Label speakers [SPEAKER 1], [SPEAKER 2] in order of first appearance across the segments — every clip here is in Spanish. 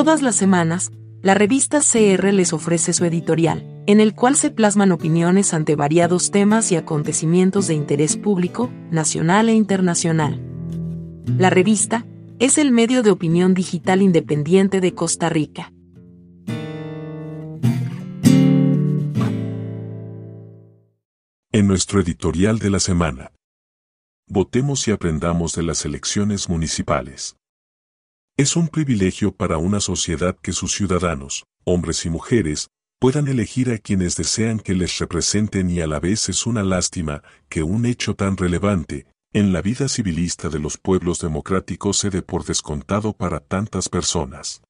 [SPEAKER 1] Todas las semanas, la revista CR les ofrece su editorial, en el cual se plasman opiniones ante variados temas y acontecimientos de interés público, nacional e internacional. La revista es el medio de opinión digital independiente de Costa Rica.
[SPEAKER 2] En nuestro editorial de la semana, votemos y aprendamos de las elecciones municipales. Es un privilegio para una sociedad que sus ciudadanos, hombres y mujeres, puedan elegir a quienes desean que les representen y a la vez es una lástima que un hecho tan relevante, en la vida civilista de los pueblos democráticos se dé por descontado para tantas personas.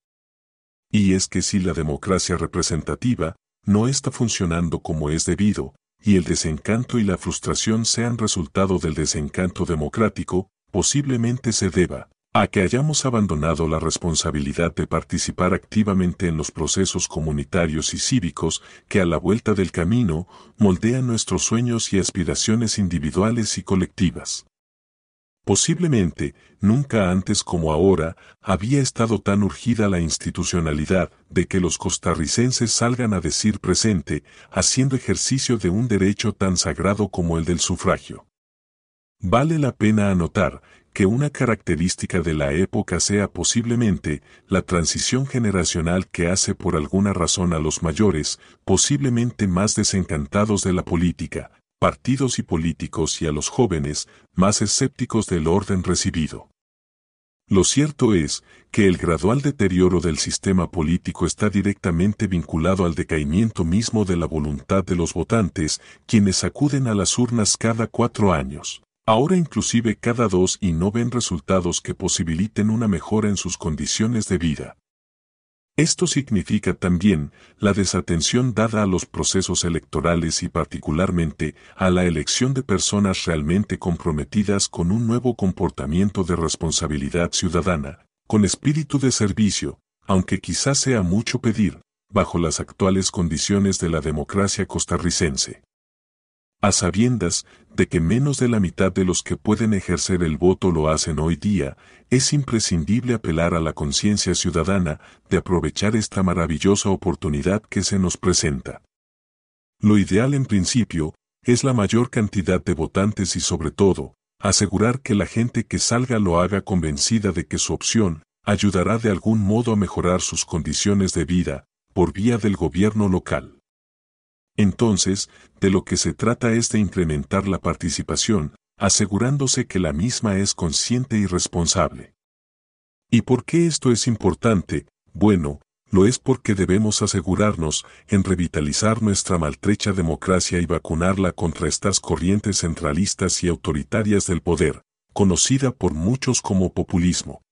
[SPEAKER 2] Y es que si la democracia representativa no está funcionando como es debido, y el desencanto y la frustración sean resultado del desencanto democrático, posiblemente se deba, a que hayamos abandonado la responsabilidad de participar activamente en los procesos comunitarios y cívicos que a la vuelta del camino moldean nuestros sueños y aspiraciones individuales y colectivas. Posiblemente, nunca antes como ahora, había estado tan urgida la institucionalidad de que los costarricenses salgan a decir presente, haciendo ejercicio de un derecho tan sagrado como el del sufragio. Vale la pena anotar que una característica de la época sea posiblemente la transición generacional que hace por alguna razón a los mayores, posiblemente más desencantados de la política, partidos y políticos y a los jóvenes, más escépticos del orden recibido. Lo cierto es que el gradual deterioro del sistema político está directamente vinculado al decaimiento mismo de la voluntad de los votantes, quienes acuden a las urnas cada cuatro años ahora inclusive cada dos y no ven resultados que posibiliten una mejora en sus condiciones de vida. Esto significa también la desatención dada a los procesos electorales y particularmente a la elección de personas realmente comprometidas con un nuevo comportamiento de responsabilidad ciudadana, con espíritu de servicio, aunque quizás sea mucho pedir, bajo las actuales condiciones de la democracia costarricense a sabiendas de que menos de la mitad de los que pueden ejercer el voto lo hacen hoy día, es imprescindible apelar a la conciencia ciudadana de aprovechar esta maravillosa oportunidad que se nos presenta. Lo ideal en principio es la mayor cantidad de votantes y sobre todo, asegurar que la gente que salga lo haga convencida de que su opción ayudará de algún modo a mejorar sus condiciones de vida, por vía del gobierno local. Entonces, de lo que se trata es de incrementar la participación, asegurándose que la misma es consciente y responsable. ¿Y por qué esto es importante? Bueno, lo es porque debemos asegurarnos en revitalizar nuestra maltrecha democracia y vacunarla contra estas corrientes centralistas y autoritarias del poder, conocida por muchos como populismo.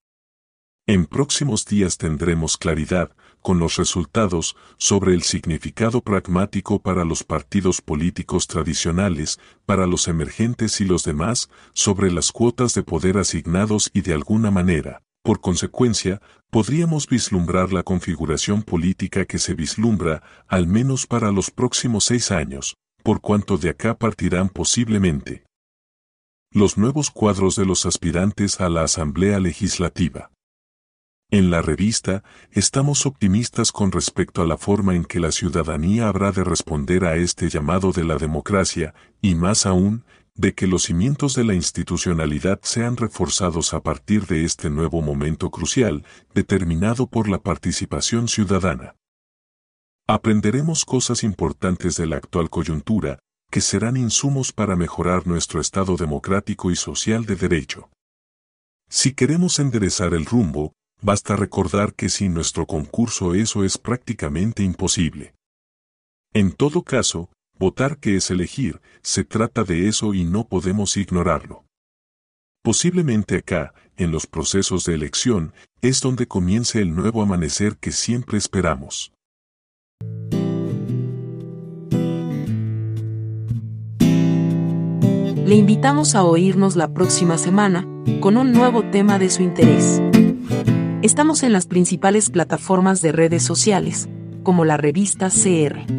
[SPEAKER 2] En próximos días tendremos claridad, con los resultados, sobre el significado pragmático para los partidos políticos tradicionales, para los emergentes y los demás, sobre las cuotas de poder asignados y de alguna manera, por consecuencia, podríamos vislumbrar la configuración política que se vislumbra, al menos para los próximos seis años, por cuanto de acá partirán posiblemente los nuevos cuadros de los aspirantes a la Asamblea Legislativa. En la revista, estamos optimistas con respecto a la forma en que la ciudadanía habrá de responder a este llamado de la democracia, y más aún, de que los cimientos de la institucionalidad sean reforzados a partir de este nuevo momento crucial, determinado por la participación ciudadana. Aprenderemos cosas importantes de la actual coyuntura, que serán insumos para mejorar nuestro estado democrático y social de derecho. Si queremos enderezar el rumbo, Basta recordar que sin nuestro concurso eso es prácticamente imposible. En todo caso, votar que es elegir, se trata de eso y no podemos ignorarlo. Posiblemente acá, en los procesos de elección, es donde comience el nuevo amanecer que siempre esperamos.
[SPEAKER 1] Le invitamos a oírnos la próxima semana, con un nuevo tema de su interés. Estamos en las principales plataformas de redes sociales, como la revista CR.